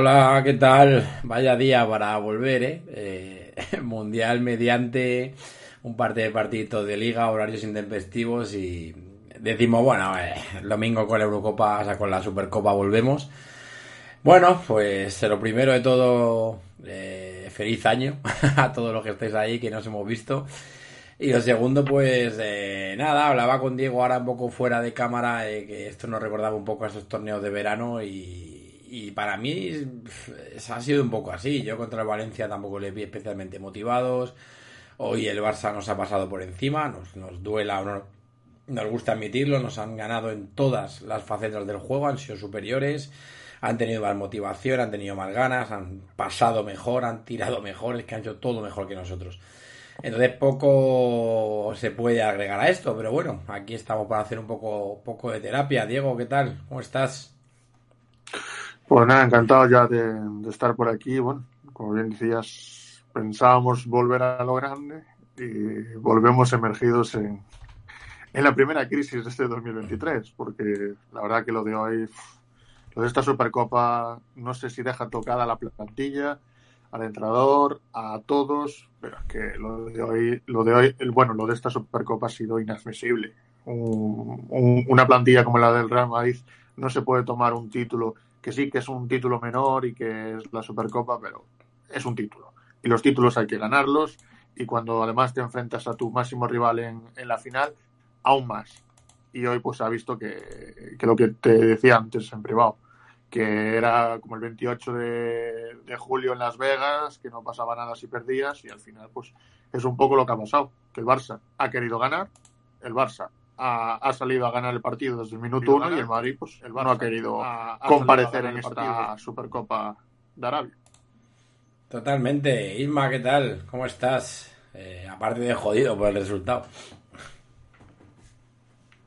Hola, ¿qué tal? Vaya día para volver, ¿eh? eh mundial mediante un par de partidos de liga, horarios intempestivos y decimos, bueno, eh, el domingo con la Eurocopa, o sea, con la Supercopa volvemos. Bueno, pues lo primero de todo, eh, feliz año a todos los que estáis ahí, que nos hemos visto. Y lo segundo, pues eh, nada, hablaba con Diego ahora un poco fuera de cámara, que esto nos recordaba un poco a esos torneos de verano y, y para mí ha sido un poco así. Yo contra el Valencia tampoco le vi especialmente motivados. Hoy el Barça nos ha pasado por encima, nos, nos duela o no nos gusta admitirlo, nos han ganado en todas las facetas del juego, han sido superiores, han tenido más motivación, han tenido más ganas, han pasado mejor, han tirado mejor, es que han hecho todo mejor que nosotros. Entonces poco se puede agregar a esto, pero bueno, aquí estamos para hacer un poco, poco de terapia. Diego, ¿qué tal? ¿Cómo estás? Pues nada, encantado ya de, estar por aquí. Bueno, como bien decías, pensábamos volver a lo grande y volvemos emergidos en, en la primera crisis de este 2023, porque la verdad que lo de hoy, lo de esta Supercopa, no sé si deja tocada la plantilla, al entrenador, a todos, pero es que lo de hoy, lo de hoy, bueno, lo de esta Supercopa ha sido inadmisible. una plantilla como la del Real Madrid no se puede tomar un título que sí que es un título menor y que es la Supercopa, pero es un título. Y los títulos hay que ganarlos y cuando además te enfrentas a tu máximo rival en, en la final, aún más. Y hoy pues ha visto que, que, lo que te decía antes en privado, que era como el 28 de, de, julio en Las Vegas, que no pasaba nada si perdías y al final pues es un poco lo que ha pasado, que el Barça ha querido ganar, el Barça ha, ha salido a ganar el partido desde el minuto uno y el Madrid pues el Barça no ha querido comparecer en esta Supercopa de Arabia. Totalmente. Isma, ¿qué tal? ¿Cómo estás? Eh, aparte de jodido por el resultado.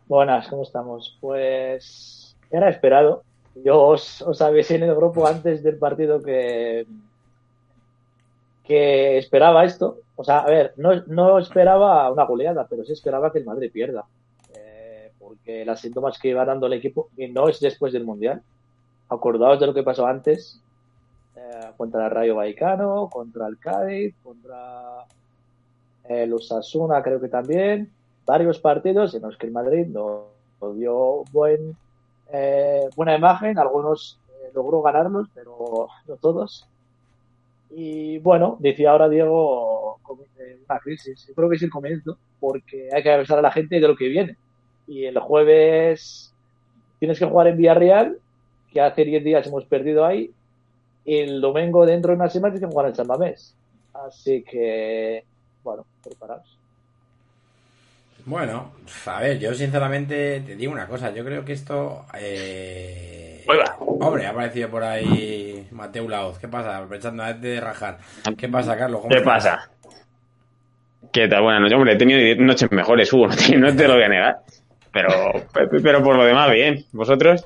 Buenas, ¿cómo estamos? Pues era esperado. Yo os, os avisé en el grupo antes del partido que, que esperaba esto. O sea, a ver, no, no esperaba una goleada, pero sí esperaba que el Madrid pierda. Eh, porque las síntomas que iba dando el equipo, y no es después del Mundial. Acordaos de lo que pasó antes eh, contra el Rayo Vallecano, contra el Cádiz, contra el Osasuna, creo que también varios partidos en los que el Madrid no, dio buen, eh, buena imagen, algunos eh, logró ganarlos, pero no todos. Y bueno, decía ahora Diego, una crisis. Yo creo que es el comienzo, porque hay que avisar a la gente de lo que viene. Y el jueves tienes que jugar en Villarreal, que hace 10 días hemos perdido ahí. Y el domingo, dentro de una semana, tienes que jugar en San Mamés. Así que, bueno, preparados. Bueno, a ver, yo sinceramente te digo una cosa, yo creo que esto... Eh... Hombre, ha aparecido por ahí Mateo Laoz, ¿qué pasa? Aprovechando de rajar. ¿Qué pasa, Carlos? ¿Qué pasa? ¿Qué tal? Buenas noches, hombre, he tenido noches mejores, Hugo, no te, lo voy a negar. Pero, pero por lo demás, bien. ¿Vosotros?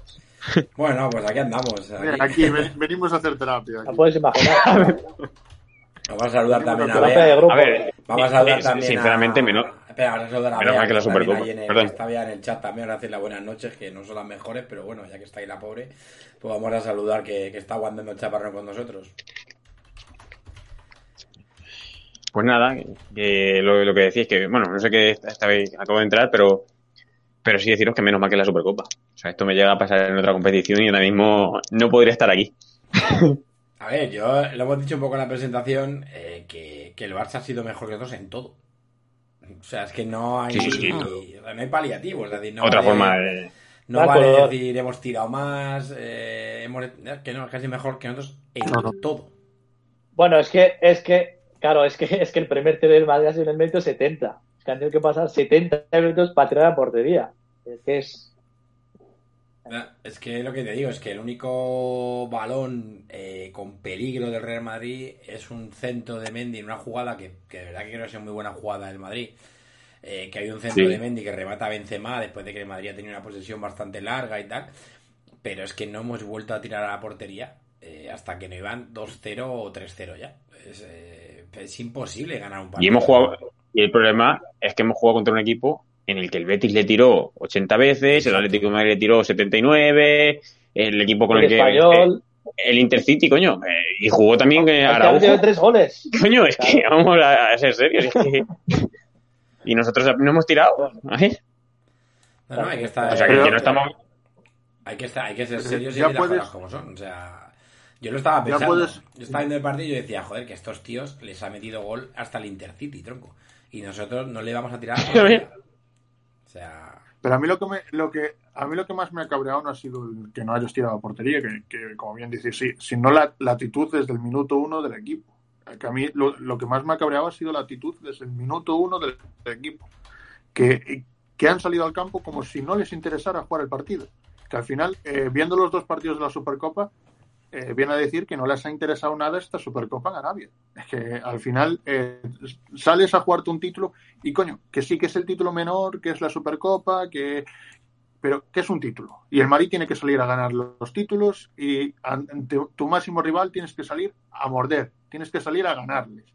Bueno, pues aquí andamos. Aquí, venimos a hacer terapia. Aquí. puedes imaginar. Vamos a saludar también a ver. A ver, vamos a saludar también sinceramente, menos, Espera, vamos a saludar a Bea, que, la Supercopa. En el, está en el chat también, ahora las buenas noches, que no son las mejores, pero bueno, ya que está ahí la pobre, pues vamos a saludar que, que está aguantando el chaparrón con nosotros. Pues nada, que lo, lo, que decís que, bueno, no sé qué esta vez acabo de entrar, pero pero sí deciros que menos mal que la Supercopa. O sea, esto me llega a pasar en otra competición y ahora mismo no podría estar aquí. A ver, yo lo hemos dicho un poco en la presentación, eh, que, que, el Barça ha sido mejor que nosotros en todo. O sea, es que no hay, no hay paliativos. Es decir, no Otra forma de... No vale decir, hemos tirado más, eh, hemos, que no, es casi mejor que nosotros en todo. Bueno, es que, es que, claro, es que, es que el primer TV del Madrid ha sido en el minuto 70. Es que han tenido que pasar 70 minutos para tirar a portería. Es que es, es que lo que te digo es que el único balón eh, con peligro del Real Madrid es un centro de Mendy en una jugada que, de verdad que creo que es muy buena jugada del Madrid. Eh, que hay un centro de Mendy que remata a Benzema después de que el Madrid ha tenido una posesión bastante larga y tal. Pero es que no hemos vuelto a tirar a la portería eh, hasta que no iban 2-0 o 3-0 ya. Es, imposible ganar un partido. Y hemos jugado. Y el problema es que hemos jugado contra un equipo en el que el Betis le tiró 80 veces, el Atlético de Madrid le tiró 79, el equipo con el, que... Español, el Intercity, coño. eh, y jugó también eh, Es que ha Araujo. tres goles. Coño, es que vamos a, a ser serios. es que- Y nosotros no hemos tirado. ¿eh? No, no, hay que estar. O sea, que, no estamos... Hay que, estar, hay que ser serios y Ya decir las puedes- cosas como son. O sea, yo lo estaba pensando. puedes- Yo estaba viendo el partido y yo decía, joder, que estos tíos les ha metido gol hasta el Intercity, tronco. Y nosotros no le vamos a tirar. O sea, Pero a mí lo que me, lo que a mí lo que más me ha cabreado no ha sido el que no hayas tirado a portería, que, que, como bien dices, sí, sino la, la actitud desde el minuto uno del equipo. Que a mí lo, lo que más me ha cabreado ha sido la actitud desde el minuto uno del, del equipo. Que, que han salido al campo como si no les interesara jugar el partido. Que al final, eh, viendo los dos partidos de la Supercopa, eh, viene a decir que no les ha interesado nada esta Supercopa en Arabia. Es que al final eh, sales a jugarte un título y coño, que sí que es el título menor, que es la Supercopa, que pero que es un título. Y el Madrid tiene que salir a ganar los títulos y ante tu máximo rival tienes que salir a morder, tienes que salir a ganarles.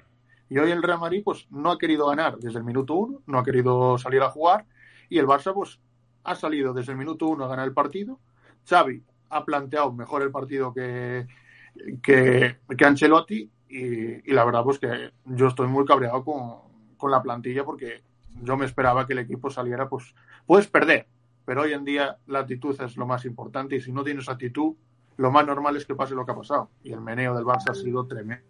Y hoy el Real Madrid pues no ha querido ganar desde el minuto uno, no ha querido salir a jugar y el Barça pues ha salido desde el minuto uno a ganar el partido. Xavi ha planteado mejor el partido que, que, que Ancelotti y, y la verdad pues que yo estoy muy cabreado con, con la plantilla porque yo me esperaba que el equipo saliera pues puedes perder pero hoy en día la actitud es lo más importante y si no tienes actitud lo más normal es que pase lo que ha pasado y el meneo del Barça ha sido tremendo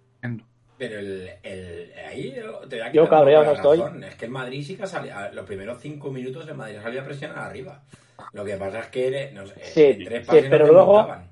pero el, el, ahí te voy a Yo cabreado no estoy. Es que el Madrid sí que ha salido. Los primeros cinco minutos el Madrid salía a presionar arriba. Lo que pasa es que no sé, Sí, tres sí, pases no pero te luego- montaban.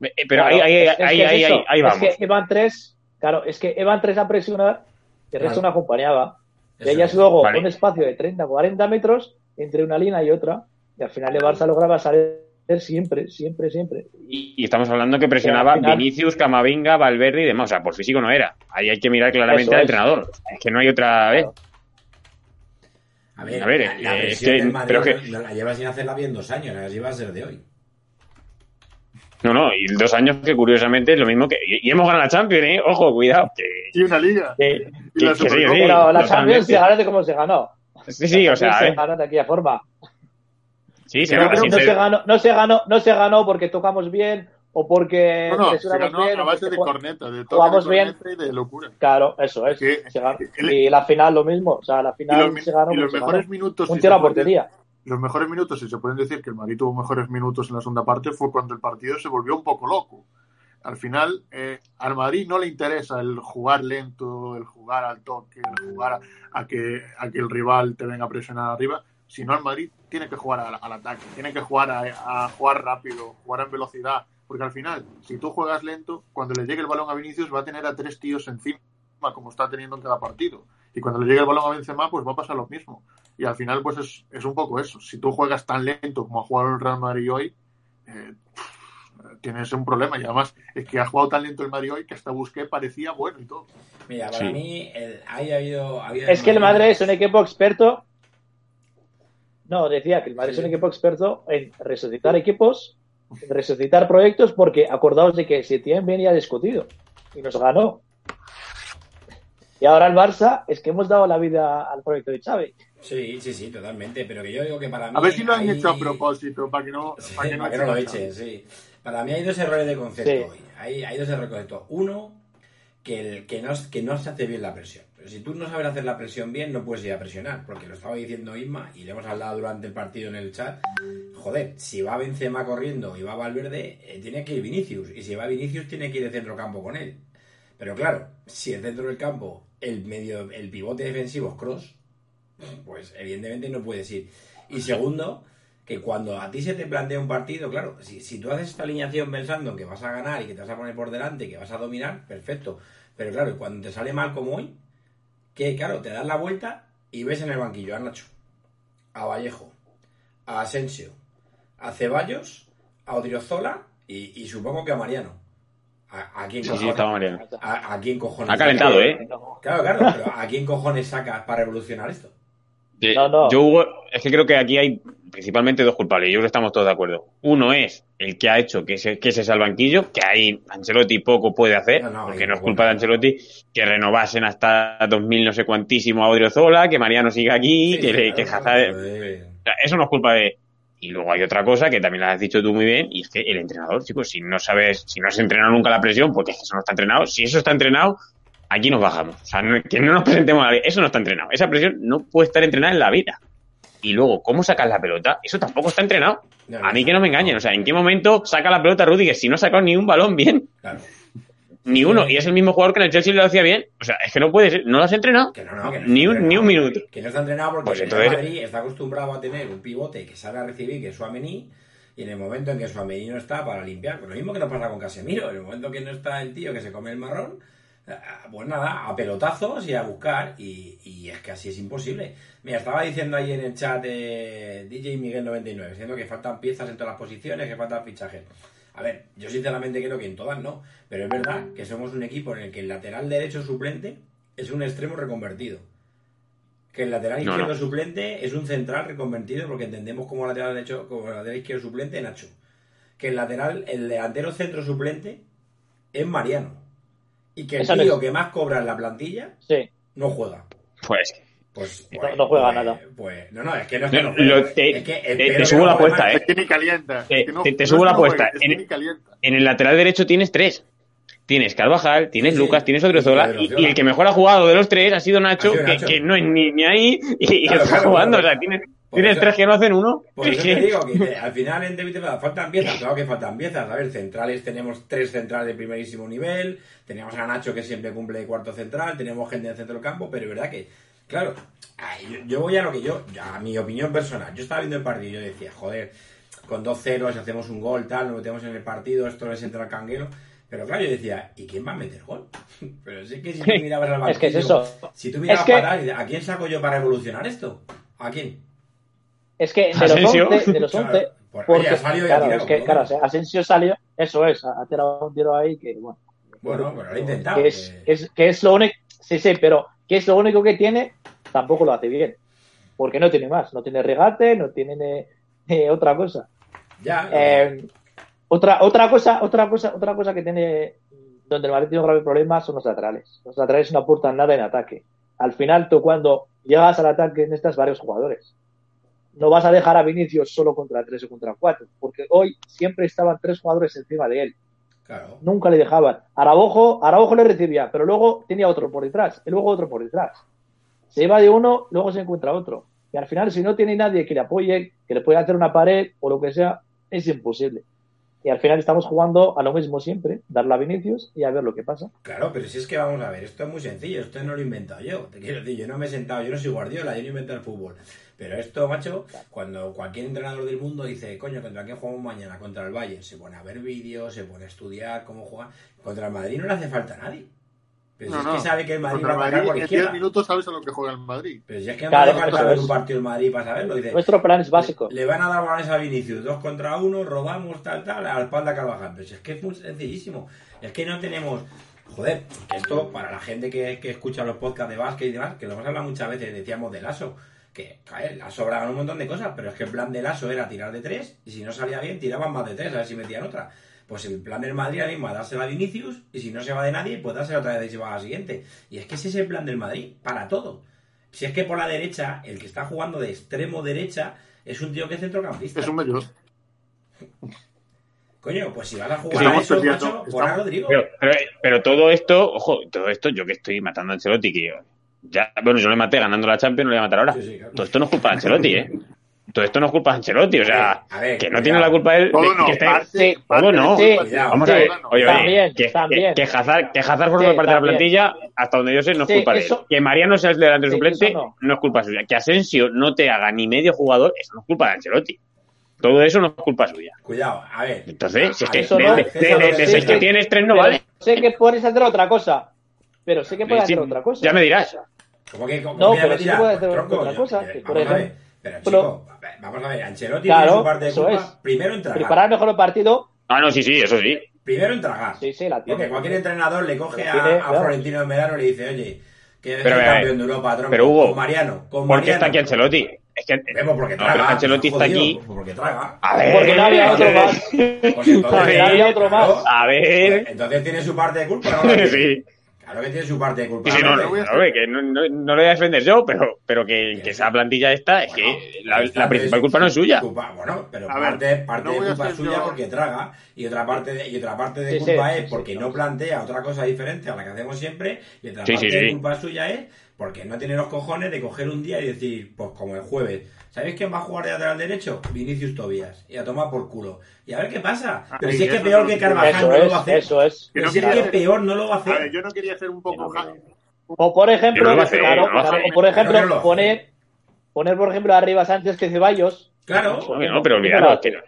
Eh, Pero Claro, ahí, ahí, es- es que ahí, es ahí, eso. ahí, ahí vamos. Es que iban tres, claro, es que iban tres a presionar y el resto Claro. no acompañaba. Eso Veías es. luego Vale. un espacio de 30, 40 metros entre una línea y otra y al final el Barça lograba salir siempre, siempre, siempre. Y, y estamos hablando que presionaba final- Vinicius, Camavinga, Valverde y demás. O sea, por físico no era. Ahí hay que mirar claramente al es. entrenador. Es que no hay otra vez. Claro. A ver, A ver, la, la eh, presión es que- del Madrid pero que- no- no la llevas sin hacerla bien dos años, la llevas desde hoy. No, no, y dos años que curiosamente es lo mismo que. Y, y hemos ganado la Champions, ¿eh? Ojo, cuidado. Que, y una liga Sí, y la que- que sí, sí. pero la. Champions, fíjate cómo se ganó. sí, sí, o sea, La se ganó de aquella forma. sí, se no que se ganó, no se ganó, no se ganó porque tocamos bien o porque no, no, se ganó bien. a base de jugamos- corneta de jugamos de bien. y de locura Claro, eso es. Que- el- Y la final lo mismo, o sea, la y final los, mi- se ganó. y los mejores ganó. minutos Un tiro a portería. los mejores minutos, si se pueden decir que el Madrid tuvo mejores minutos en la segunda parte, fue cuando el partido se volvió un poco loco. Al final, eh, al Madrid no le interesa el jugar lento, el jugar al toque, el jugar a, a que, a que el rival te venga a presionar arriba, sino al Madrid tiene que jugar al, al ataque, tiene que jugar a, a jugar rápido, jugar en velocidad, porque al final, si tú juegas lento, cuando le llegue el balón a Vinicius va a tener a tres tíos encima, como está teniendo en cada partido. Y cuando le llegue el balón a Benzema, pues va a pasar lo mismo. Y al final, pues es, es un poco eso. Si tú juegas tan lento como ha jugado el Real Madrid hoy, eh, tienes un problema. Y además, es que ha jugado tan lento el Madrid hoy que hasta busqué parecía bueno y todo. Mira, para Sí. mí el, ahí ha habido, ha habido Es que el Madrid es un equipo experto. No, decía que el Madrid es un equipo experto en resucitar equipos, resucitar proyectos, porque acordaos de que Setién venía discutido y nos ganó. Y ahora el Barça es que hemos dado la vida al proyecto de Xavi. Sí, sí, sí, totalmente. Pero que yo digo que para mí. A ver si lo han hay- hecho a propósito, para que no, Sí, para que no, para que no lo echen sí. Para mí hay dos errores de concepto Sí. hoy. Hay, hay dos errores de concepto. Uno, que, el, que, no, que no se hace bien la presión. Si tú no sabes hacer la presión bien, no puedes ir a presionar. Porque lo estaba diciendo Isma y le hemos hablado durante el partido en el chat. Joder, si va Benzema corriendo y va Valverde, eh, tiene que ir Vinicius. Y si va Vinicius, tiene que ir de centro campo con él. Pero claro, si el centro del campo, el medio, el pivote defensivo es cross, pues evidentemente no puedes ir. Y segundo, que cuando a ti se te plantea un partido, claro, si, si tú haces esta alineación pensando en que vas a ganar y que te vas a poner por delante y que vas a dominar, perfecto. Pero claro, cuando te sale mal como hoy, que claro, te das la vuelta y ves en el banquillo a Nacho, a Vallejo, a Asensio, a Ceballos, a Odriozola y, y supongo que a Mariano. ¿A, a quién Sí, sí, cojones? estaba Mariano. ¿A, a quién cojones? Ha calentado, ¿eh? Claro, claro, pero ¿a quién cojones sacas para revolucionar esto? Eh, No, no. Yo, Hugo, es que creo que aquí hay principalmente dos culpables. Yo creo que estamos todos de acuerdo. Uno es el que ha hecho que ese, que sea el banquillo, que ahí Ancelotti poco puede hacer, No, no, porque no es culpa de. Ancelotti, que renovasen hasta 2000 no sé cuantísimo a Odriozola, que Mariano siga aquí, que, Sí, que claro, Hazard- claro, Eso no es culpa de... Y luego hay otra cosa que también la has dicho tú muy bien, y es que el entrenador, chicos, si no sabes, si no has entrenado nunca la presión, porque eso no está entrenado, si eso está entrenado, aquí nos bajamos. O sea, no- que no nos presentemos a la vida. Eso no está entrenado. Esa presión no puede estar entrenada en la vida. Y luego, ¿cómo sacas la pelota? Eso tampoco está entrenado. A mí que no me engañen. O sea, ¿en qué momento saca la pelota Rudiger si no ha sacado ni un balón bien? Claro. Ni uno. Y es el mismo jugador que en el Chelsea lo hacía bien. O sea, es que no puede ser. ¿No lo has entrenado? Que no, no, que no Ni un- entrenado. ni un minuto. Que no está entrenado porque Pues entonces- Madrid está acostumbrado a tener un pivote que sale a recibir, que es Suamení, y en el momento en que Suamení no está para limpiar, pues lo mismo que nos pasa con Casemiro, en el momento que no está el tío que se come el marrón, pues nada, a pelotazos y a buscar, y, y es que así es imposible. Mira, estaba diciendo ahí en el chat de DJ Miguel99, diciendo que faltan piezas en todas las posiciones, que faltan fichajes. A ver, yo sinceramente creo que en todas no, pero es verdad que somos un equipo en el que el lateral derecho suplente es un extremo reconvertido. Que el lateral No, izquierdo no. suplente es un central reconvertido porque entendemos como lateral derecho, como lateral izquierdo suplente Nacho. Que el lateral, el delantero centro suplente es Mariano. Y que el Eso tío es- que más cobra en la plantilla Sí. no juega. Pues. Pues, No- pues- no juega pues- nada. Pues, no, no, es que no es que no Lo- juegue. te- es que te- espero te que subo la apuesta. ¿eh? Es que ni calienta. Te- es que no- te- te no subo la apuesta. En- el lateral derecho tienes tres. Tienes Carvajal, tienes Sí, sí. Lucas, tienes Odriozola y, y el que mejor ha jugado de los tres ha sido Nacho, Ha sido que, Nacho. que no es ni, ni ahí y, está claro, jugando. claro. O sea, tienes, tienes tres que no hacen uno. Por Es eso te digo que te- al final en David faltan piezas, claro que faltan piezas. A ver, centrales tenemos tres centrales de primerísimo nivel, tenemos a Nacho que siempre cumple de cuarto central, tenemos gente en el centro del campo, pero es verdad que, claro, yo, yo voy a lo que yo, a mi opinión personal, yo estaba viendo el partido y yo decía, joder, con dos ceros hacemos un gol, tal, nos metemos en el partido, esto es entrar al canguero. Pero claro, yo decía, ¿y quién va a meter gol? Pero sí que si tú mirabas al Es que es banquillo, eso. Si tú mirabas Es que- para atrás, y dices, ¿a quién saco yo para evolucionar esto? ¿A quién? Es que de los Asensio. 11, de los Claro, 11 por- porque, oye, ha salido y ha claro, tirado, es que, claro, Asensio salió, eso es, ha ha tirado un tiro ahí que, bueno. Bueno, pero lo intentado. Que es, que- es, que es lo único, sí, sí, pero que es lo único que tiene, tampoco lo hace bien. Porque no tiene más, no tiene regate, no tiene eh, otra cosa. Ya, Eh, otra, otra cosa, otra cosa, otra cosa que tiene donde el Madrid tiene un grave problema son los laterales. Los laterales no aportan nada en ataque. Al final, tú cuando llegas al ataque necesitas varios jugadores. No vas a dejar a Vinicius solo contra tres o contra cuatro, porque hoy siempre estaban tres jugadores encima de él. claro. Nunca le dejaban. Araujo, Araujo le recibía, pero luego tenía otro por detrás, y luego otro por detrás. Se iba de uno, luego se encuentra otro. Y al final, si no tiene nadie que le apoye, que le pueda hacer una pared o lo que sea, es imposible. Y al final estamos jugando a lo mismo siempre, darle a Vinicius y a ver lo que pasa. Claro, pero si es que vamos a ver, esto es muy sencillo, esto no lo he inventado yo. Te quiero decir, yo no me he sentado, yo no soy Guardiola, yo no invento el fútbol. Pero esto, macho, cuando cualquier entrenador del mundo dice, coño, ¿contra quién jugamos mañana? Contra el Bayern. Se pone a ver vídeos, se pone a estudiar cómo jugar. Contra el Madrid no le hace falta a nadie. Pero si No, es no. que sabe que el Madrid Contra va a el atacar por Madrid, en 10 izquierda. minutos sabes a lo que juega el Madrid. Pero si es que no hace falta ver un partido del Madrid para saberlo. Dice, Nuestro plan es básico. Le van a dar balones a Vinicius, dos contra uno, robamos, tal, tal, a la espalda Carvajal. Pero si es que es muy sencillísimo. Es que no tenemos. Joder, que esto para la gente que, que escucha los podcasts de básquet y demás, que lo hemos hablado muchas veces, decíamos de Lasso, que cae, la sobraban un montón de cosas, pero es que el plan de Lasso era tirar de tres, y si no salía bien, tiraban más de tres, a ver si metían otra. Pues el plan del Madrid ahora mismo es dársela a Vinicius, y si no se va de nadie, pues dársela otra vez y se va a la siguiente. Y es que ese es el plan del Madrid, para todo. Si es que por la derecha, el que está jugando de extremo derecha es un tío que es centrocampista. Es un medio. Coño, pues si vas a jugar Estamos a eso, macho, pon a Rodrigo. Pero, pero, pero todo esto, ojo, todo esto, yo que estoy matando a Ancelotti, que ya, bueno, yo le maté ganando la Champions, no le voy a matar ahora. Sí, sí, claro. Todo esto no es culpa de Ancelotti, ¿eh? Todo esto no es culpa de Ancelotti, o sea, A ver, que no cuidado. tiene la culpa él. de Todo no, que esté- parte, parte todo no. de Sí, Vamos sí, a ver, oye, oye, También, que, también. que, que Hazard, que Hazard forma Sí, parte de la plantilla, hasta donde yo sé, no es Sí, culpa de eso- él. Que Mariano sea el delante Sí, suplente, no. no. es culpa suya. Que Asensio no te haga ni medio jugador, eso no es culpa de Ancelotti. Todo eso no es culpa suya. Cuidado, a ver. Entonces, si es que de, de- de- de- de tienes, tres no vale. Sé que puedes hacer otra cosa. Pero sé que puedes Sí, hacer otra cosa. Ya me dirás. ¿Cómo que cómo No, pero sí puede hacer Tronco, otra cosa, que por vamos a ver. ejemplo- Pero, pero- chico, vamos a ver. Ancelotti Claro, tiene su parte de culpa. es. Primero en tragar. Preparar mejor el partido. Ah, no, sí, sí, eso sí. Primero en tragar. Sí, sí, la tiene. Porque cualquier entrenador le coge a, La tiene, a claro. Florentino Medano y le dice, oye, que es Pero, el eh, campeón de Europa, tronco. pero, Hugo, con Mariano. Con ¿Por qué está aquí Ancelotti? Es que. Vemos porque No, traga. pero Ancelotti está jodido, aquí. pues Porque traga. A ver. Porque no había otro más. Pues entonces, Porque no había otro más. A ver. Entonces tiene su parte de culpa, ¿no? Sí. Claro que tiene su parte de culpa. Sí, sí, no, Pero no, voy a no, hacer- hombre, que no, no, no lo voy a defender yo, pero, pero que, que esa plantilla esta es Bueno, que la, principal culpa no es suya. culpa- bueno, pero A ver, parte, parte no de culpa es suya yo- porque traga y otra parte de, y otra parte de Sí, culpa sí, es porque sí, no no. plantea otra cosa diferente a la que hacemos siempre y otra Sí, parte sí, de sí. culpa suya es porque no tiene los cojones de coger un día y decir, pues como el jueves, ¿sabéis quién va a jugar de lateral derecho? Vinicius Tobias y a tomar por culo. Y a ver qué pasa. Ah, Pero y si es que peor que Carvajal no lo va a hacer. eso es. Que Pero si es que hacer- peor no lo va a A ver, hacer. yo no quería ser un poco... O por ejemplo, no claro, no o por ejemplo, poner, poner por ejemplo arriba Sánchez que Ceballos. Claro. No, pero olvidaros que no.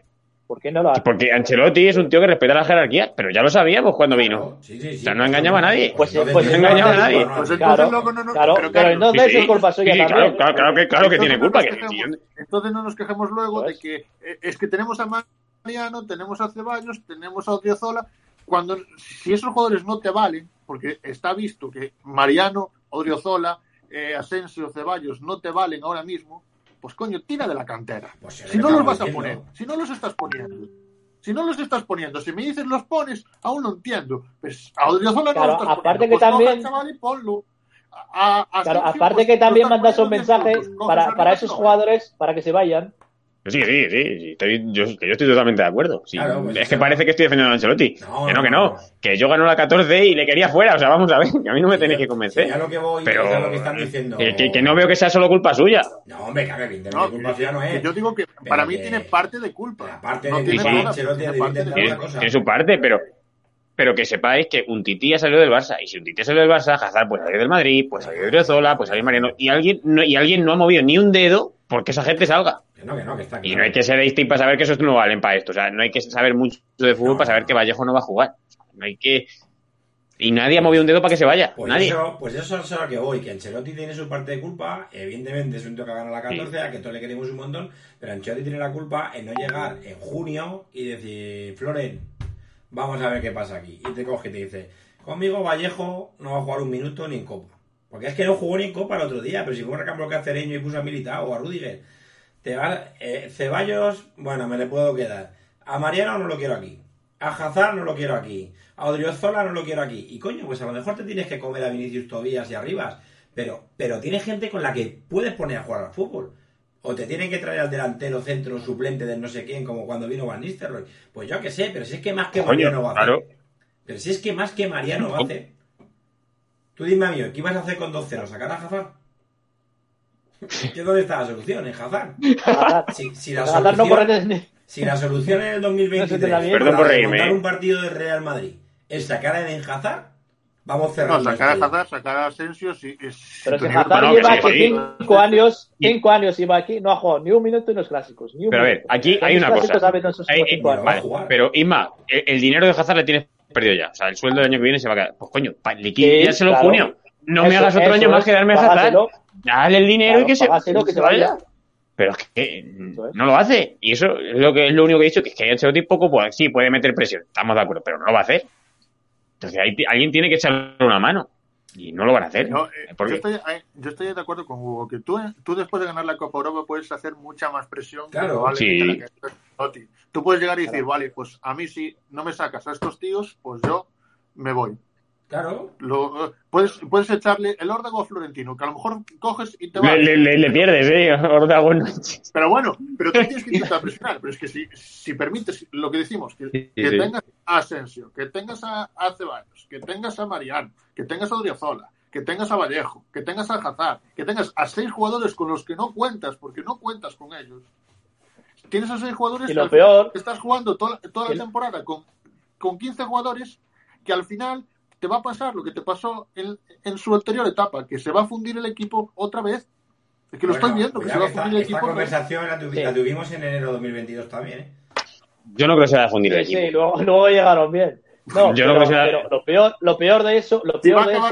¿Por qué no lo hace? Porque Ancelotti es un tío que respeta la jerarquía, pero ya lo sabíamos cuando vino. Sí, sí, sí. O sea, no engañaba a nadie. Pues, Entonces, pues no engañaba a nadie. no, Pues no, entonces Claro, no, no, claro, pero claro, entonces es culpa suya Sí, sí, también. claro, claro, claro que, claro que tiene no culpa. nos Que, quejemos- entonces no nos quejemos luego Pues. de que eh, es que tenemos a Mariano, tenemos a Ceballos, tenemos a Odriozola, cuando si esos jugadores no te valen, porque está visto que Mariano, Odriozola, eh, Asensio, Ceballos no te valen ahora mismo, pues coño, tira de la cantera. Pues Si no los vas a poner, si no los estás poniendo, si no los estás poniendo, si me dices los pones, aún no entiendo. Pues a Odriozola Claro, no lo estás aparte poniendo, que pues también- al chaval y ponlo. A- a Claro, aparte pues, que también mandas un poniendo 10 mensaje para, para esos jugadores para que se vayan. Sí, sí, sí, sí, estoy- yo, que yo estoy totalmente de acuerdo. Sí, Claro, pues es que parece que estoy defendiendo a Ancelotti. No, que no, que no. Que yo ganó la 14 y le quería fuera. O sea, vamos a ver, que a mí no me tenéis que Sí, convencer. ya lo que voy Pero es a lo que están diciendo. que, que- que no veo que sea solo culpa suya. No, hombre, claro, evidentemente No, culpa que- suya no que es. yo digo que para mí que- tiene parte de culpa. Aparte no de tiene culpa, parte tiene su parte, pero pero que sepáis que un Tití ha salido del Barça. Y si un Tití ha salido del Barça, Hazard puede salir del Madrid, puede salir de Odriozola, puede salir Mariano. Y alguien, no, y alguien no ha movido ni un dedo porque esa gente salga. Que no, que no, que está Y no hay que ser Einstein para saber que esos no valen para esto. O sea, no hay que saber mucho de fútbol para saber que Vallejo no va a jugar. No hay que. Y nadie ha movido un dedo para que se vaya. Pues nadie. eso, pues eso es a lo que voy, que Ancelotti tiene su parte de culpa, evidentemente es un tío que gana la 14, a que todos le queremos un montón, pero Ancelotti tiene la culpa en no llegar en junio y decir, Floren, vamos a ver qué pasa aquí. Y te coge y te dice, conmigo Vallejo no va a jugar un minuto ni en Copa. Porque es que no jugó ni en Copa el otro día, pero si fue un recambio que a Cereño y puso a Militao o a Rudiger. Te va, eh, Ceballos, bueno, me le puedo quedar. A Mariano no lo quiero aquí. A Hazard no lo quiero aquí. A Odriozola no lo quiero aquí. Y coño, pues a lo mejor te tienes que comer a Vinicius Tobías y Arribas. Pero, pero tienes gente con la que puedes poner a jugar al fútbol. O te tienen que traer al delantero centro suplente de no sé quién, como cuando vino Van Nistelrooy. Pues yo qué sé, pero si es que más que Coño, Mariano va a hacer. claro. Pero si es que más que Mariano va a hacer. Tú dime a mí, ¿qué ibas a hacer con 2-0? ¿Sacar a Hazard? ¿Qué dónde está la solución? ¿En Hazard? Si, si la solución, si la solución en el 2023 No da Perdón por para reírme, ¿eh? un partido de Real Madrid es sacar a Eden Hazard, vamos cerrando. No, sacar a. Hazard, sacar a Asensio, sí. es- Pero si Hazard Bueno, lleva que sí, aquí sí. cinco años, cinco años lleva aquí, no ha jugado ni un minuto en los clásicos. Ni un Pero a ver, aquí hay ¿Cuántos una cosa. Hay- vale, pero Isma, el, el dinero de Hazard le tienes perdido ya. O sea, el sueldo del año que viene se va a quedar. Pues coño, liquídaselo en claro. junio. No me hagas otro año más que darme a Hazard. Dale el dinero Claro, y que se, que se vaya. Pero es que no lo hace. Y eso es lo que es lo único que he dicho, que es que Ancelotti poco puede, sí puede meter presión, estamos de acuerdo, pero no lo va a hacer. Entonces ahí alguien tiene que echarle una mano. Y no lo van a hacer. Yo, eh, Porque- yo, estoy, eh, yo estoy de acuerdo con Hugo, que tú, tú después de ganar la Copa Europa puedes hacer mucha más presión. que Claro. probablemente Sí. la que. Tú puedes llegar y decir, vale, pues a mí si no me sacas a estos tíos, pues yo me voy. Claro. Lo, puedes, puedes echarle el órdago a Florentino, que a lo mejor coges y te vas. le, le, le- pierdes, ¿eh? Ordago no- Pero bueno, pero tú tienes que intentar presionar. Pero es que si, si permites lo que decimos, que, Sí, que sí. tengas a Asensio, que tengas a, a Ceballos, que tengas a Mariano, que tengas a Odriozola, que tengas a Vallejo, que tengas a Hazard, que tengas a seis jugadores con los que no cuentas, porque no cuentas con ellos. Tienes a seis jugadores Y lo final peor- que estás jugando toda, toda la temporada con, con 15 jugadores que al final te va a pasar lo que te pasó en, en su anterior etapa, que se va a fundir el equipo otra vez. Es que lo Bueno, estoy viendo, que se va a esta- fundir el esta equipo. otra vez. conversación la, tuvi- Sí. la tuvimos en enero de 2022 también, ¿eh? Yo no creo que se vaya a fundir el Sí, equipo. sí, luego, luego llegaron bien. No, Yo no pero, creo que sea- pero lo peor, lo peor de eso, lo peor de eso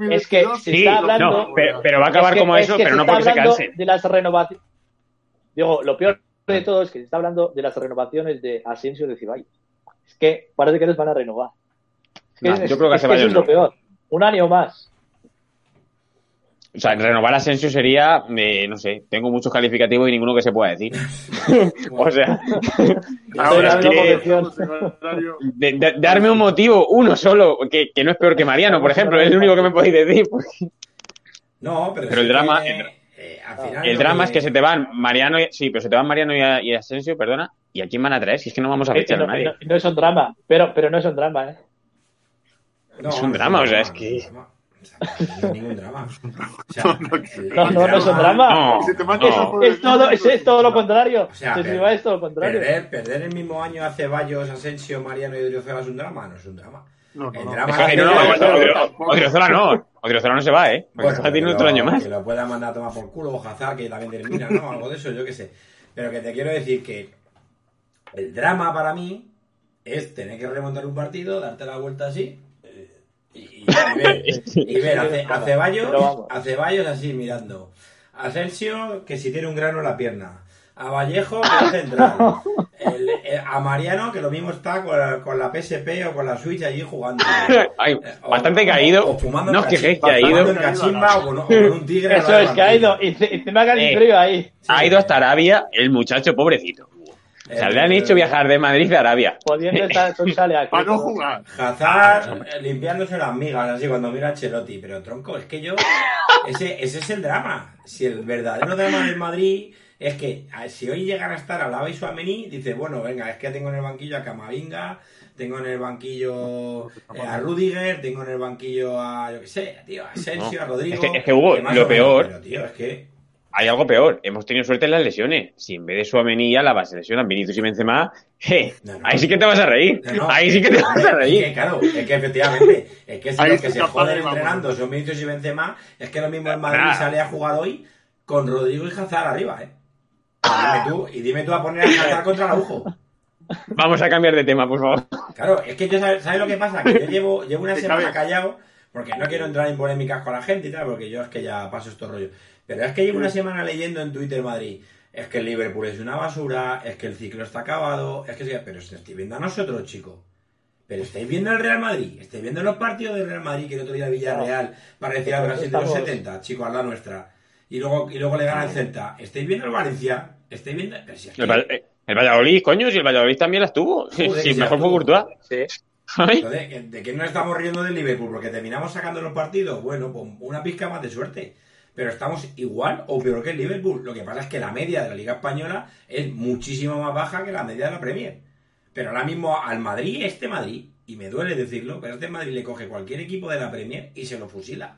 el es que 2022, se Sí, está hablando, no, pero, pero va a acabar es que- como es eso, que pero no porque se canse. De las renovaciones. Digo, lo peor de todo es que se está hablando de las renovaciones de Asensio y de Ceballos. Es que parece que les van a renovar. Es es- yo creo que es que eso es lo peor. Un año más. O sea, renovar a Asensio sería, eh, no sé, tengo muchos calificativos y ninguno que se pueda decir. o sea, Ahora Estoy que de- de- darme un motivo, uno solo, que, que no es peor que Mariano, por ejemplo, es el único que me podéis decir. porque- No, pero, Pero el drama- que, el- eh, al final El lo drama es que se te van Mariano, y- sí, pero se te van Mariano y, y Asensio, perdona. ¿Y a quién van a traer? Si es que no vamos a Eh, fichar a nadie. no- no es un drama, pero, pero no es un drama, ¿eh? No, Es un no drama, o sea, es no que- no es ningún drama. O sea, el- No, el no, no es un drama. No, no. Es todo, es, es todo lo contrario. O sea, Se per- va es todo lo contrario. Perder, perder el mismo año a Ceballos, Asensio, Mariano y Odriozola es un drama, no es un drama. No, no, El no. no, no, Odriozola no. Odriozola no se va, ¿eh? Bueno, Odriozola tiene que otro lo- año más. Que lo pueda mandar a tomar por culo o Hazard, que también termina, ¿no? Algo de eso, yo qué sé. Pero que te quiero decir que el drama para mí es tener que remontar un partido, darte la vuelta así eh, y, ver, y ver a, Ce- a Ceballos, a así mirando. A Asensio, que si tiene un grano en la pierna. A Vallejo, que es central. El- el- a Mariano, que lo mismo está con la, con la PSP o con la Switch allí jugando. Ay, Eh, o- bastante o- caído. o fumando No os quejéis que ha fumando ido. en cachimba o con, o con un tigre. Eso es, que ha ido. Y ce- y que Eh. ha frío ahí. Ha ido hasta Arabia el muchacho pobrecito. O sea, Eh, le han hecho viajar de Madrid a Arabia. Pudiendo estar aquí. Para no jugar. Hazard eh, limpiándose las migas así cuando mira a Chelotti. Pero tronco, es que yo. Ese, ese es el drama. Si el verdadero drama del Madrid es que si hoy llegan a estar Alaba y Suamení, dice, bueno, venga, es que tengo en el banquillo a Camavinga, tengo en el banquillo eh, a Rudiger, tengo en el banquillo a, yo qué sé, tío, a Asensio, No. a Rodrigo. Es que- es que, Hugo, lo menos, peor- Pero, tío, es que. Hay algo peor. Hemos tenido suerte en las lesiones. Si en vez de Suamení y Álava se lesionan Vinicius y Benzema. No, no. ahí sí que te vas a reír. No, no, ahí sí que te vas a Es que, reír. claro, es que efectivamente, es que si los que se joden entrenando son Vinicius y Benzema, es que lo mismo el Madrid Nah. sale a jugar hoy con Rodrigo y Hazard arriba, ¿eh? Y dime tú, y dime tú a poner a Hazard contra Araujo. Vamos a cambiar de tema, por favor. Claro, es que yo, ¿sabes, sabes lo que pasa? Que yo llevo, llevo una semana callado, porque no quiero entrar en polémicas con la gente y tal, porque yo es que ya paso estos rollos. Pero es que llevo una semana leyendo en Twitter Madrid, es que el Liverpool es una basura, es que el ciclo está acabado, es que sí, pero se estoy viendo a nosotros, chicos. Pero estáis viendo el Real Madrid, estáis viendo los partidos del Real Madrid que el otro día Villarreal parecía el Brasil de los Estamos- 70, chicos, a la nuestra. Y luego, y luego le gana el Celta. ¿Estáis viendo el Valencia? ¿Estáis viendo? Pero si es que- El, el Valladolid, coño, si el Valladolid también las tuvo. Joder, si que mejor fue. Courtois. Sí. Entonces, ¿de- ¿de qué nos estamos riendo del Liverpool? Porque terminamos sacando los partidos. Bueno, pues una pizca más de suerte. Pero estamos igual o peor que el Liverpool. Lo que pasa es que la media de la Liga Española es muchísimo más baja que la media de la Premier. Pero ahora mismo al Madrid, este Madrid, y me duele decirlo, pero este Madrid le coge cualquier equipo de la Premier y se lo fusila.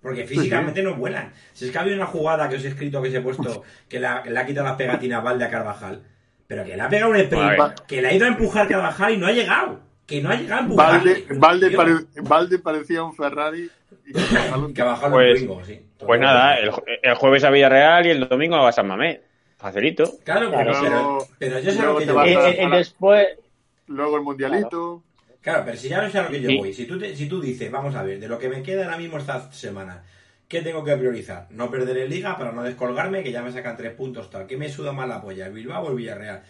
Porque físicamente no vuelan. Si es que había una jugada que os he escrito que os he puesto que la- que le ha quitado las pegatinas Valde a Carvajal. Pero que le ha pegado un sprint, que le ha ido a empujar Carvajal y no ha llegado. Que no ha llegado a. Valde, Valde, pare- Valde parecía un Ferrari y Carvajal un- Que Pues- el Twingo, sí. Pues nada, el, el jueves a Villarreal y el domingo a San Mamés. Facilito. Claro, pero, pero, pero yo sé lo que te yo voy. Y, a- y después, luego el mundialito. Claro, pero si ya no sé a lo que yo Sí. voy. Si tú, te- si tú dices, vamos a ver, de lo que me queda ahora mismo esta semana, ¿qué tengo que priorizar? No perder en Liga para no descolgarme, que ya me sacan tres puntos tal. ¿Qué me suda más la polla, el Bilbao o el Villarreal?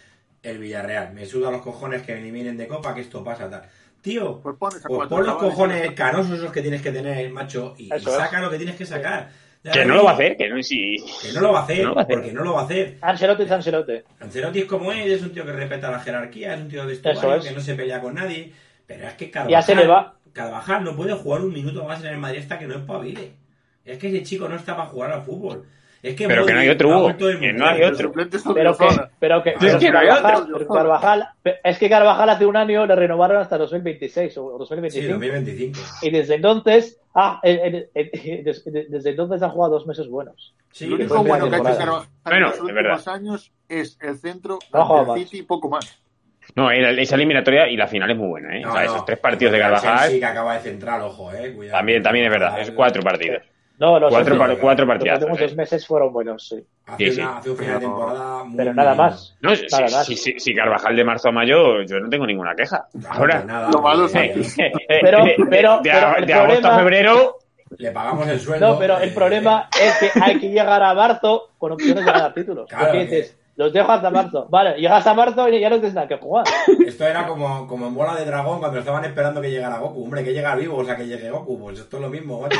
El Villarreal. Me suda los cojones que me eliminen de Copa, que esto pasa tal. Tío, Pues pones a pues pon los cojones canosos esos que tienes que tener, macho, y, es. saca lo que tienes que sacar. Ya Que no lo va a hacer, que no si. Que no lo va a hacer, No va a hacer. porque no lo va a hacer. Ancelotti es Ancelotti. Ancelotti es como él, es un tío que respeta la jerarquía, es un tío de Eso vestuario, es. que no se pelea con nadie. Pero es que Carvajal, Ya se le va. Carvajal no puede jugar un minuto más en el Madrid hasta que no espabile. Es que ese chico no está para jugar al fútbol. Es que Pero que no hay otro, Hugo, que no hay otro. Pero que, pero que, Es pero que no hay Carvajal, otro. pero Carvajal, es que Carvajal hace un año le renovaron hasta 2026 o Sí, 2025. 2025. y desde entonces, ah, eh, eh, eh, des- de- desde entonces ha jugado dos meses buenos. Sí, Lo único bueno que ha hecho. Carvajal Bueno, en los es últimos años es el centro No el más. City y poco más. No, esa eliminatoria y la final es muy buena, ¿eh? No, o sea, no. esos tres partidos de Carvajal. Sí, que acaba de central, ojo, eh. Cuidado. También, también es verdad, es cuatro partidos. No, los Cuatro, últimos- par- cuatro los últimos ¿eh? dos meses fueron buenos, sí. Hace, Sí, sí. una, hace un final de Pero- temporada muy Pero nada más. No, si, Nada más. si, si- si Carvajal de marzo a mayo, yo no tengo ninguna queja. Ahora, nada, Lo malo es eh, que- Pero- de, pero- de- de agosto a febrero, le pagamos el sueldo. No, pero el eh, problema es que hay que llegar a marzo con opciones de ganar títulos. Claro, dices, Los dejo hasta marzo. Vale, llegas a marzo y ya no tienes nada que jugar. Esto era como, como en Bola de Dragón cuando estaban esperando que llegara Goku. Hombre, que llega vivo, o sea, que llegue Goku. Pues esto es lo mismo, macho.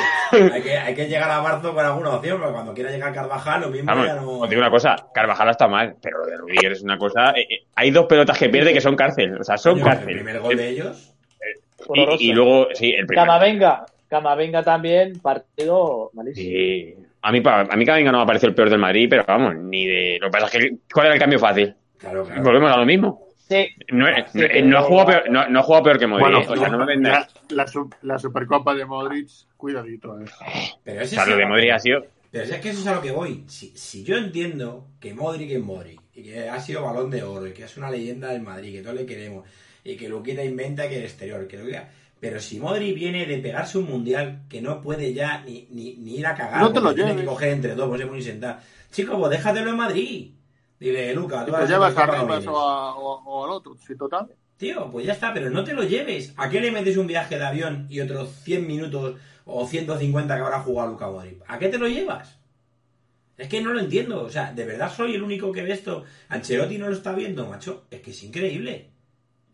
Hay que, hay que llegar a marzo con alguna opción, porque cuando quiera llegar Carvajal, lo mismo Vamos, ya no... os digo una cosa, Carvajal está mal, pero lo de Rudiger es una cosa... eh, eh, hay dos pelotas que pierde que son cárcel, o sea, son Coño, El cárcel. primer gol de ellos... Y, y luego, sí, el primer... Camavenga. Camavenga también, partido malísimo. Sí. A mí, pa- a mí Camavinga no me ha parecido el peor del Madrid, pero vamos, ni de... Lo que pasa es que, ¿cuál era el cambio fácil? Claro, claro. Volvemos a lo mismo. Sí, No, es- Sí, no- pero- no ha jugado peor, no, no ha jugado peor que Modric, Bueno, ¿eh? o sea, no me la, la, su- la Supercopa de Modric, cuidadito. eh. Pero O sea, lo es de Modric ha sido... Pero es que eso es a lo que voy. Si, si yo entiendo que Modric es Modric, y que ha sido balón de oro, y que es una leyenda del Madrid, que todos le queremos, y que Luquita inventa que el exterior, que lo. Pero si Modric viene de pegarse un mundial que no puede ya ni, ni, ni ir a cagar, No te porque lo tiene que coger entre dos, pues es muy sentar. Chico, pues déjatelo en Madrid. Dile, Luca, tú vas llevas a a- o- o al otro, sí, total. Tío, pues ya está, pero no te lo lleves. ¿A qué le metes un viaje de avión y otros 100 minutos o 150 que habrá jugado Luca Modric? ¿A qué te lo llevas? Es que no lo entiendo. O sea, ¿de verdad soy el único que ve esto? Ancelotti no lo está viendo, macho. Es que es increíble.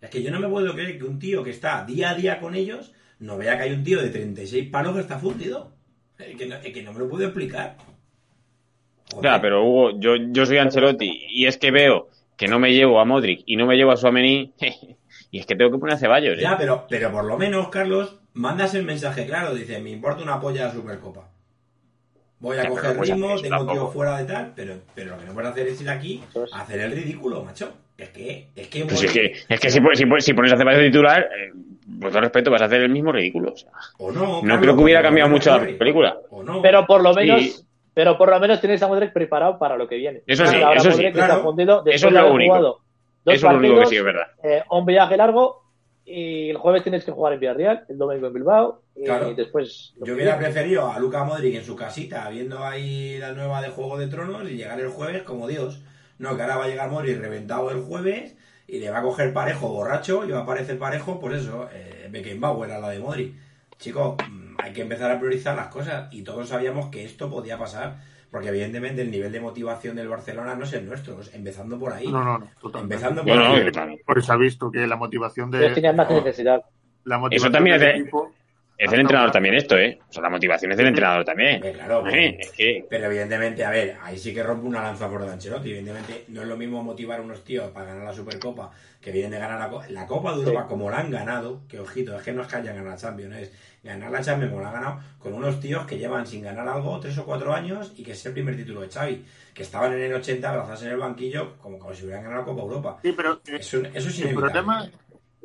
Es que yo no me puedo creer que un tío que está día a día con ellos no vea que hay un tío de 36 palos que está fundido. Es que no, es que no me lo puedo explicar. Joder. Ya, pero Hugo, yo, yo soy Ancelotti y es que veo que no me llevo a Modric y no me llevo a Suamení y es que tengo que poner a Ceballos, ¿eh? Ya, pero, pero por lo menos, Carlos, mandas el mensaje claro. Dice, me importa una polla la Supercopa. Voy a Ya, coger no puedes ritmo, tengo un tío fuera de tal, pero, pero lo que no puedes hacer es ir aquí a hacer el ridículo, macho. Es que, es que... Pues es que, es que si, pones- si, si pones a Ceballos de titular, eh, con todo respeto, vas a hacer el mismo ridículo. o sea. o no, No creo que hubiera cambiado mucho la película. O no. pero por lo Sí. menos, pero por lo menos tienes a Modric preparado para lo que viene. Eso sí, Ahora eso sí, claro. está fundido Eso es lo único. jugado dos Eso es lo único que sí es verdad. eh, un viaje largo y el jueves tienes que jugar en Villarreal, el domingo en Bilbao y después Yo hubiera viene. preferido a Luca Modric en su casita, viendo ahí la nueva de Juego de Tronos y llegar el jueves como Dios. No, que ahora va a llegar Modric reventado el jueves y le va a coger parejo borracho y va a aparecer parejo, pues eso, eh, Beckenbauer a la de Modric. Chicos, mm, hay que empezar a priorizar las cosas y todos sabíamos que esto podía pasar, porque evidentemente el nivel de motivación del Barcelona no es el nuestro, es empezando por ahí. No, no, no, total. Empezando por No, no, ahí. claro. Porque se ha visto que la motivación Ellos de tenían más necesidad. la motivación también es del de- equipo Es del entrenador también esto, ¿eh? O sea, la motivación es del entrenador también. Claro, Eh, es que- Pero evidentemente, a ver, ahí sí que rompe una lanza por Ancelotti. Evidentemente, no es lo mismo motivar a unos tíos para ganar la Supercopa que vienen de ganar la, Co- la Copa de Europa Sí. como la han ganado. Que ojito, es que no es que hayan ganado la Champions, es ganar la Champions como la han ganado con unos tíos que llevan sin ganar algo tres o cuatro años y que es el primer título de Xavi. Que estaban en el 80 abrazados en el banquillo como, como si hubieran ganado la Copa Europa. Sí, pero eh, Eso, eso es el problema,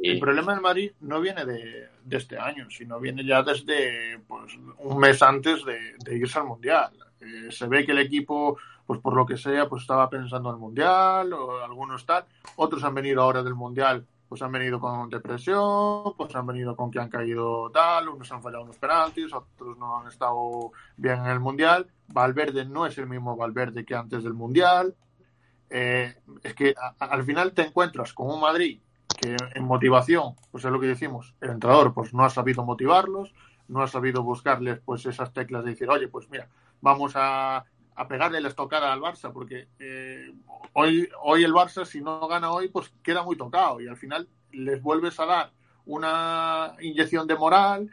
el problema del Madrid no viene de, de este año, sino viene ya desde pues, un mes antes de, irse al Mundial. Eh, se ve que el equipo, pues por lo que sea, pues estaba pensando en el Mundial, o algunos tal. Otros han venido ahora del Mundial, pues han venido con depresión, pues han venido con que han caído tal, unos han fallado unos penaltis, otros no han estado bien en el Mundial. Valverde no es el mismo Valverde que antes del Mundial. Eh, es que al final te encuentras con un Madrid que en motivación, pues es lo que decimos, el entrenador pues no ha sabido motivarlos, no ha sabido buscarles pues esas teclas de decir, oye, pues mira, vamos a, a pegarle la estocada al Barça, porque eh, hoy, hoy el Barça, si no gana hoy, pues queda muy tocado y al final les vuelves a dar una inyección de moral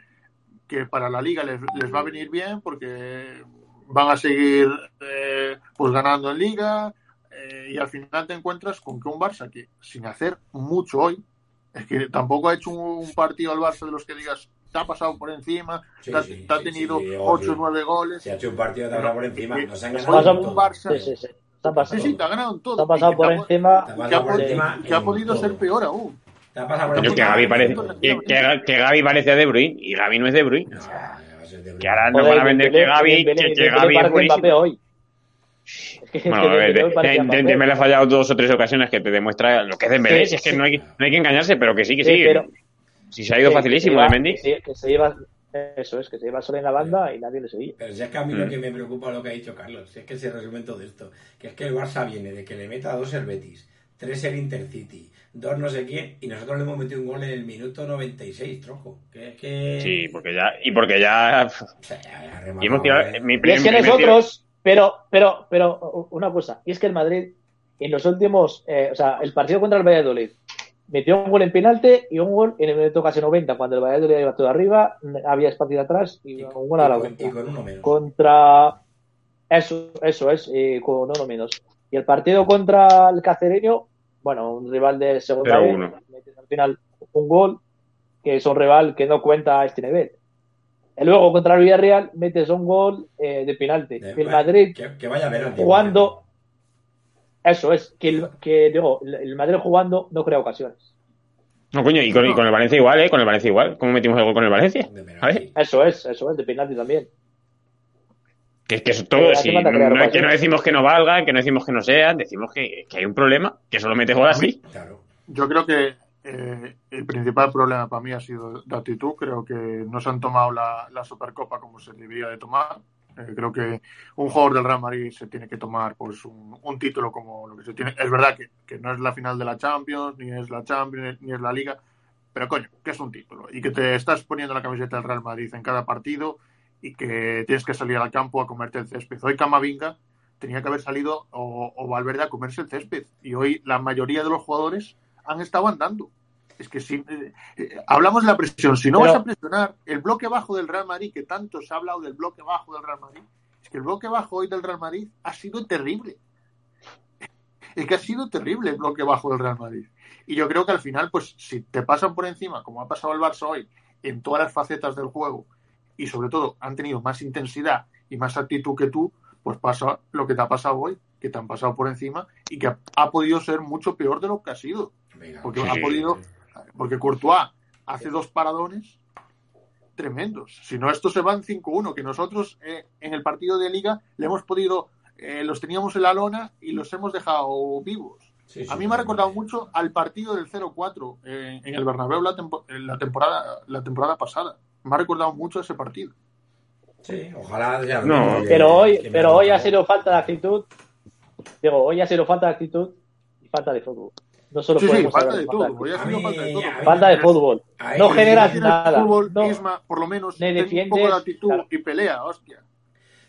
que para la liga les, les va a venir bien porque van a seguir eh, pues ganando en liga eh, y al final te encuentras con que un Barça que sin hacer mucho hoy es que tampoco ha hecho un partido al Barça de los que digas te ha pasado por encima Sí, te, ha- sí, te ha tenido sí, sí, 8 o sí. 9 goles Se ha hecho un partido de hablar por encima. Nos han ganado un. Barça. Sí, sí, sí. Pasado. sí, sí, te ha ganado en todo Se han pasado Y por ha- encima. Te ha que pasado ha, por encima que ha podido todo. ser peor aún Te ha pasado por encima. que Gaby parece, Gaby- que, que, que Gaby parece a De Bruyne y Gaby no es De Bruyne. No, de Que ahora nos van a vender que Gaby, que, Gaby es parece que- Bueno, es a que ver, de- Mbappé. de- Dembélé ha fallado dos o tres ocasiones que te demuestra lo que es Dembélé. Sí, si es que sí. no hay, no hay que engañarse, pero que sí, que Sí, sí. pero- si se ha ido que- facilísimo que de Mendy. Que, que se lleva, eso es, que se lleva solo en la banda y nadie le seguía. Pero si es que a mí lo Mm. que me preocupa es lo que ha dicho Carlos, si es que se resume todo esto, que es que el Barça viene de que le meta dos el Betis, tres el Intercity, dos no sé quién, y nosotros le hemos metido un gol en el minuto 96, troco. Que es que... Sí, porque ya, y porque ya. O sea, ya- ya Y hemos tirado. ¿eh? Mi Y es que nosotros, pero, pero, pero, una cosa, y es que el Madrid en los últimos, eh, o sea, el partido contra el Valladolid, metió un gol en penalti y un gol en el minuto casi 90, cuando el Valladolid iba todo arriba, había espacio atrás y, Y, un gol a la vuelta. y con uno menos. Contra. Eso, eso es, y con uno menos. Y el partido contra el Cacereño, bueno, un rival de segunda vez, al final un gol que es un rival que no cuenta a este nivel. Y luego contra el Villarreal metes un gol eh, de penalti. De- el Madrid Que, que vaya a ver jugando. Eso es, que, el, que digo, el- Madrid jugando no crea ocasiones. No, coño, y con, y con el Valencia igual, ¿eh? Con el Valencia igual. ¿Cómo metimos el gol con el Valencia? A ver, Eso es, eso es, de penalti también. que, que eso Eh, todo, hace sí, no, no- que no decimos que no valga, que no decimos que no sea, decimos que, que hay un problema, que solo mete gol así. Claro. Yo creo que eh, el principal problema para mí ha sido de actitud. Creo que no se han tomado la, la Supercopa como se debería de tomar. Eh, creo que un jugador del Real Madrid se tiene que tomar pues un, un título como lo que se tiene. Es verdad que, que no es la final de la Champions, ni es la Champions, ni es la Liga, pero coño, que es un título. Y que te estás poniendo la camiseta del Real Madrid en cada partido y que tienes que salir al campo a comerte el césped. Hoy Camavinga tenía que haber salido o, o Valverde a comerse el césped. Y hoy la mayoría de los jugadores han estado andando. Es que si eh, eh, hablamos de la presión, si no Pero- vas a presionar el bloque bajo del Real Madrid, que tanto se ha hablado del bloque bajo del Real Madrid, es que el bloque bajo hoy del Real Madrid ha sido terrible. Es que ha sido terrible el bloque bajo del Real Madrid. Y yo creo que al final, pues si te pasan por encima, como ha pasado el Barça hoy, en todas las facetas del juego, y sobre todo han tenido más intensidad y más actitud que tú, pues pasa lo que te ha pasado hoy, que te han pasado por encima y que ha, ha podido ser mucho peor de lo que ha sido. Venga. Porque Sí, ha podido, porque Courtois hace dos paradones tremendos. Si no, esto se va en 5-1, que nosotros eh, en el partido de liga le hemos podido, eh, los teníamos en la lona y los hemos dejado vivos. Sí, sí, A mí me ha sí. recordado mucho al partido del 0-4 eh, en el Bernabéu la, tempo- en la temporada la temporada pasada. Me ha recordado mucho ese partido. Sí, ojalá lo No. Pero hoy, pero hoy ha sido falta de actitud. Digo, hoy ha sido falta de actitud y falta de fútbol. No solo Sí, sí, podemos falta hablar de falta todo. A mí- falta de todo. Falta de fútbol. Ahí- No generas tienes nada. fútbol, No. Isma, por lo menos Ni ten un defiendes, poco de actitud claro. y pelea, hostia.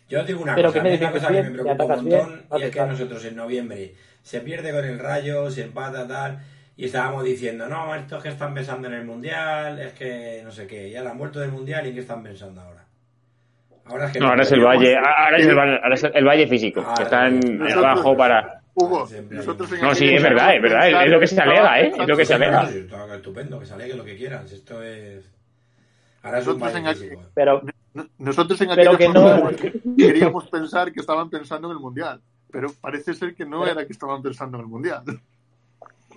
Yo digo una Pero cosa, que me una defiendes cosa que me bien, preocupa un atacas bien, montón y es que nosotros en noviembre se pierde con el Rayo, se empata tal y estábamos diciendo, no, estos que están pensando en el Mundial, es que no sé qué, ya la han vuelto del Mundial y en qué están pensando ahora. Ahora es que No, ahora es el Valle, ahora es el Valle, ahora es el Valle físico, que está en Nosotros- abajo para... Hugo, Siempre nosotros en No, sí, es verdad, es verdad, es lo que se alega, ¿eh? Es lo que se alega. Estupendo, que se alegue lo que quieran, si esto es... Ahora es un. Pero, No- Nosotros en Pero que no- queríamos pensar que estaban pensando en el Mundial, pero parece ser que no era que estaban pensando en el Mundial.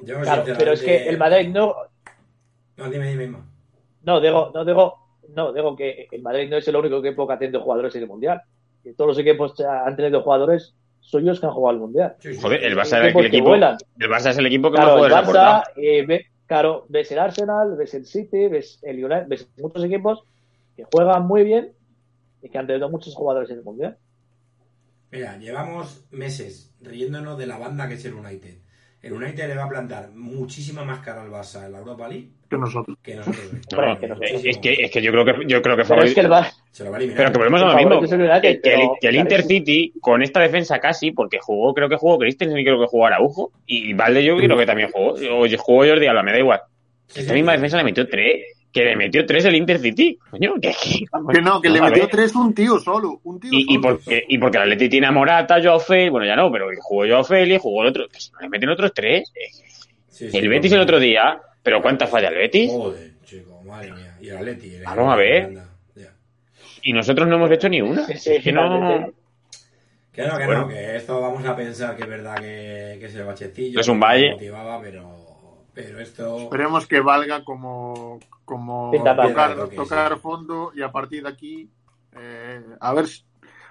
Yo, claro, pero es que el Madrid no. No, dime, dime, Isma. No, digo, no digo, no, digo que el Madrid no es el único equipo que ha tenido jugadores en el Mundial. Que todos los equipos han tenido jugadores suyos que han jugado al Mundial. Sí, sí. Joder, el Barça el que equipo... El Barça es el equipo que Claro, más el Barça, eh, ve- claro, ves el Arsenal, ves el City, ves el United, ves muchos equipos que juegan muy bien y que han tenido muchos jugadores en el Mundial. Mira, llevamos meses riéndonos de la banda que es el United. El United le va a plantar muchísima más cara al Barça en la Europa League Que nosotros. que nosotros. Hombre, No, que no sé. es, que, es que yo creo que yo creo que fue es que el Barça, Se lo va a eliminar. Pero que volvemos a lo mismo. favorito Que, que el, pero- que el Intercity, con esta defensa casi, porque jugó, creo que jugó Christensen y creo que jugó Araujo. Y Valde yo creo que también jugó. O jugó Jordi Alba, me da igual. Sí, Esta sí, misma sí. defensa le metió tres. Que le metió tres el Intercity. Coño, que, que- Que no, que le metió tres un tío solo. Un tío Y, y, solo. porque, y porque el Atleti tiene a Morata, Joao Félix, bueno ya no, pero jugó Joao Félix, jugó el otro, que si no le meten otros tres, eh, Sí, sí, el Betis el otro día, pero ¿cuántas falla el Betis? Joder, chico, madre mía. Y el Atleti. el Vamos a ver. Y nosotros no hemos hecho ni una. Sí, Es que no... Que no, que Bueno. no, que esto vamos a pensar que es verdad que, que es el bachecillo. Es un que valle. motivaba, pero, pero esto. Esperemos que valga como, como tocar, que tocar sí. fondo y a partir de aquí, eh, a ver,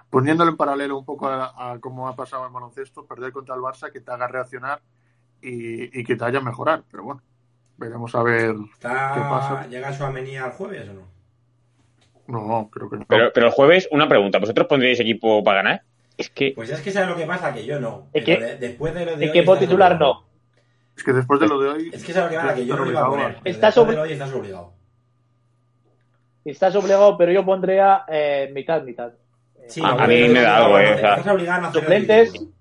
poniéndolo en paralelo un poco a, a cómo ha pasado el baloncesto, perder contra el Barça, que te haga reaccionar y, y que te haya mejorar. Pero bueno, veremos a ver. Está, ¿Qué pasa? ¿Llega su amenía al jueves o no? No, creo que no. Pero, pero el jueves, una pregunta, ¿vosotros pondríais equipo para ganar? Es que Pues es que sabes lo que pasa, que yo no. ¿El qué? de- después de lo de Equipo titular no. Es que después de lo de hoy. Es que lo que pasa, que yo no lo iba a poner. Estás de obli- lo de hoy estás obligado. Estás obligado, pero yo pondría eh, mitad, mitad. Sí, A- lo a mí me da algo, eh, Estás obligado a hacer Suplentes. ridículo.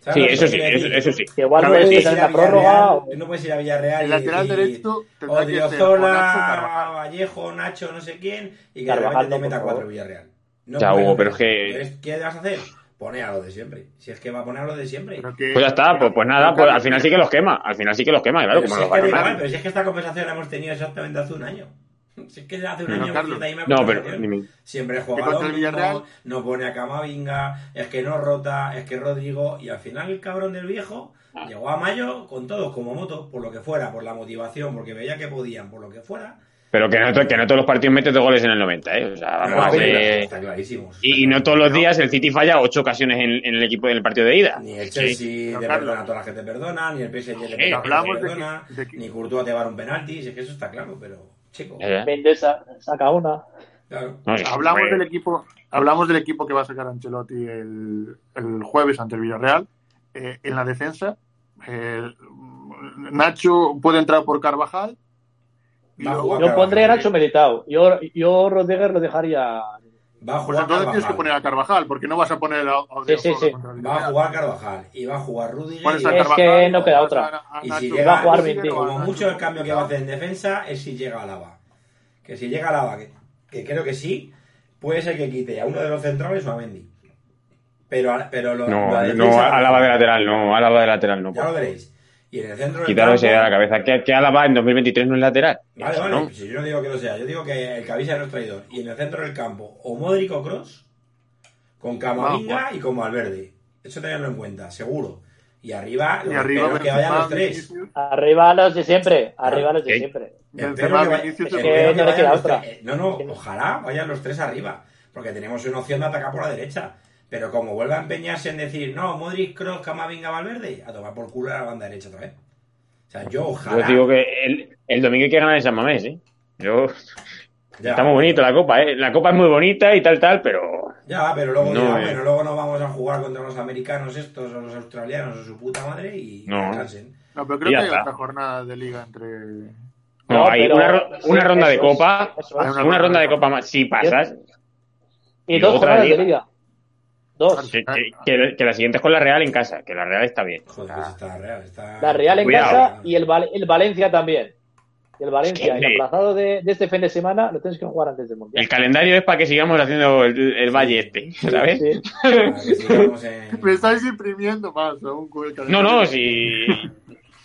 ¿Sabes Sí, eso sí, eso, eso sí. Que igual No no puedes es ir a la prórroga. Villarreal, o- no puedes ir a Villarreal El lateral derecho tendrá que ser. Vallejo, Nacho, no sé quién, y que Carvajal te no, meta cuatro. Villarreal. No Ya, Hugo, pero es que-. ¿Qué vas a hacer? Pone a lo de siempre. Si es que va a poner a lo de siempre. Que- Pues ya está, pues, pues nada, pues al final sí que los quema. Al final sí que los quema, claro, Pero como si los es va a que pero si es que esta conversación la hemos tenido exactamente hace un año. Si es que hace un Pero, año Carlos, ahí me No, pero Siempre juega lo mismo, no pone a Camavinga, es que no rota, es que Rodrigo, y al final el cabrón del viejo llegó a mayo con todos como moto, por lo que fuera, por la motivación, porque veía que podían, por lo que fuera. Pero que no, que no todos los partidos metes dos goles en el 90, ¿eh? O sea, vamos No, a. Y, y no todos los días el City falla ocho ocasiones en, en el equipo en el partido de ida. Ni el Sí. Chelsea No, te Carlos. perdona a toda la gente perdona, ni el PSG Sí, de perdona, que- de que- ni Courtois te va a dar un penalti, si es que eso está claro, pero, chico, Eh, Mendes sa- saca una. claro. no, sí, Hablamos del equipo, hablamos del equipo que va a sacar Ancelotti el, el jueves ante el Villarreal. Eh, en la defensa, eh, Nacho puede entrar por Carvajal. Va a Yo Carvajal. pondría a Nacho Militao. Yo, yo Rodríguez lo dejaría. Va a jugar entonces tienes que Carvajal. poner a Carvajal, porque no vas a poner a, a Sí, sí, sí. Va a jugar Carvajal y va a jugar Rudiger. Y- a Es Carvajal, que no queda otra. a- a Y si llega- Va a jugar 20. Como mucho el cambio que va a hacer en defensa es si llega Alaba. Que si llega Alaba, que, que creo que sí, puede ser que quite a uno de los centrales o a Mendy. Pero, a- pero lo, No, la no, defensa- Álava de lateral, no, Álava de lateral, no. Ya lo veréis. Y en el centro Quitaros esa idea de la cabeza. ¿Que, que Álava en 2023 no es lateral? Vale, vale, no. si yo no digo que lo sea, yo digo que el cabeza no es traidor. Y en el centro del campo, o Modric o Cross, con Camavinga y con Valverde. Eso tenerlo en cuenta, seguro. Y arriba, Y que arriba que vayan los tres. Arriba los de siempre. Arriba los de siempre. Espero Benzema, que vaya- Vinicius, espero que que no los tres- No, no, ojalá vayan los tres arriba. Porque tenemos una opción de atacar por la derecha. Pero como vuelva a empeñarse en decir, no, Modric, Kroos, Camavinga, Valverde, a tomar por culo a la banda derecha otra vez. O sea, yo ojalá. os digo que el, el domingo hay que ganar en San Mamés, ¿eh? Yo, Ya. está muy bonito la copa, ¿eh? La copa es muy bonita y tal, tal, pero... Ya, pero luego, No, dirá, eh. luego no vamos a jugar contra los americanos estos o los australianos o su puta madre y No. No, pero creo ya que hay está. otra jornada de liga entre. No, No, hay pero- una, sí, ronda de es, copa, es. Hay una ronda de copa más. Si pasas, Y y dos otra jornadas de liga. liga. Dos. que, que- que- que la siguiente es con la Real en casa, que la Real está bien. Joder, pues está real. Está... La Real en Cuidado. casa y el, Val- el Valencia también. Y el Valencia, Es que- el aplazado de, de este fin de semana, lo tienes que jugar antes del Mundial. El calendario es para que sigamos haciendo el, el valle este, ¿sabes? Sí. Para que sigamos en- Me estáis imprimiendo más aún con el No, no, calendario. si...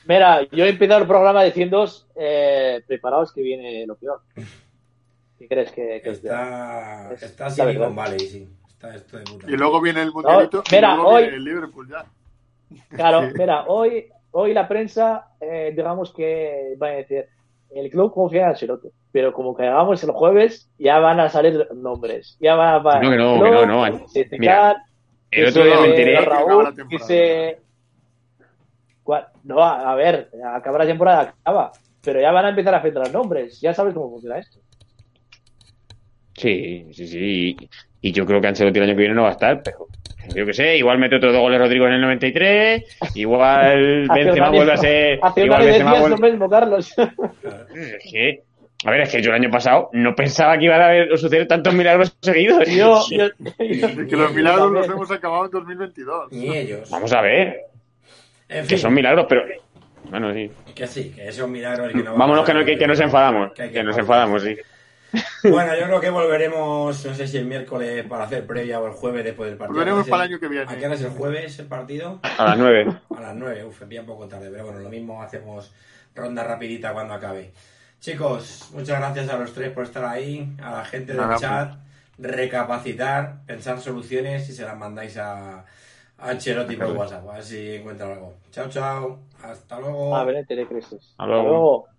Mira, yo he empezado el programa diciendo, eh, preparaos que viene lo peor. ¿Qué crees que, que? Está, Es está. Valley, sí. Está esto de puta. Y luego viene el mundialito. No, mira, y luego hoy- viene el Liverpool ya. Claro, Sí. mira, hoy, hoy la prensa, eh, digamos que va a decir, el club confía en Ancelotti, pero como que hagamos el jueves, ya van a salir nombres. Ya va, va No, que no, que no, no. dice Mira, El otro día me enteré... Raúl, dice... ¿Cuál? No, a, a ver, acaba la temporada, acaba. Pero ya van a empezar a filtrar nombres. Ya sabes cómo funciona esto. Sí, sí, sí. Y, y yo creo que Ancelotti el año que viene no va a estar, pero yo que sé, igual mete otros dos goles Rodrigo en el 93, igual un Benzema vuelve a ser... Hace un Igual Benzema decías lo vuelve... mismo, Carlos. Es que... A ver, es que yo el año pasado no pensaba que iban a haber, suceder tantos milagros seguidos. yo, yo- De que los yo milagros los hemos acabado en 2022. Ni ellos. Vamos a ver, En que fin, son milagros, pero... Bueno, sí. que sí, que esos milagros y que no Vámonos que, no, que, que nos enfadamos. que Que nos enfadamos, sí. Bueno, yo creo que volveremos, no sé si el miércoles para hacer previa o el jueves después del partido. Volveremos ¿A para el año que viene. ¿A qué hora es el jueves el partido? A las nueve. A las 9, uf, bien poco tarde, pero bueno, lo mismo hacemos ronda rapidita cuando acabe. Chicos, muchas gracias a los tres por estar ahí, a la gente del Nada, chat, recapacitar, pensar soluciones y se las mandáis a, a Ancelotti por WhatsApp, a ver si encuentran algo. Chao, chao, hasta luego. Hasta luego. Hasta luego.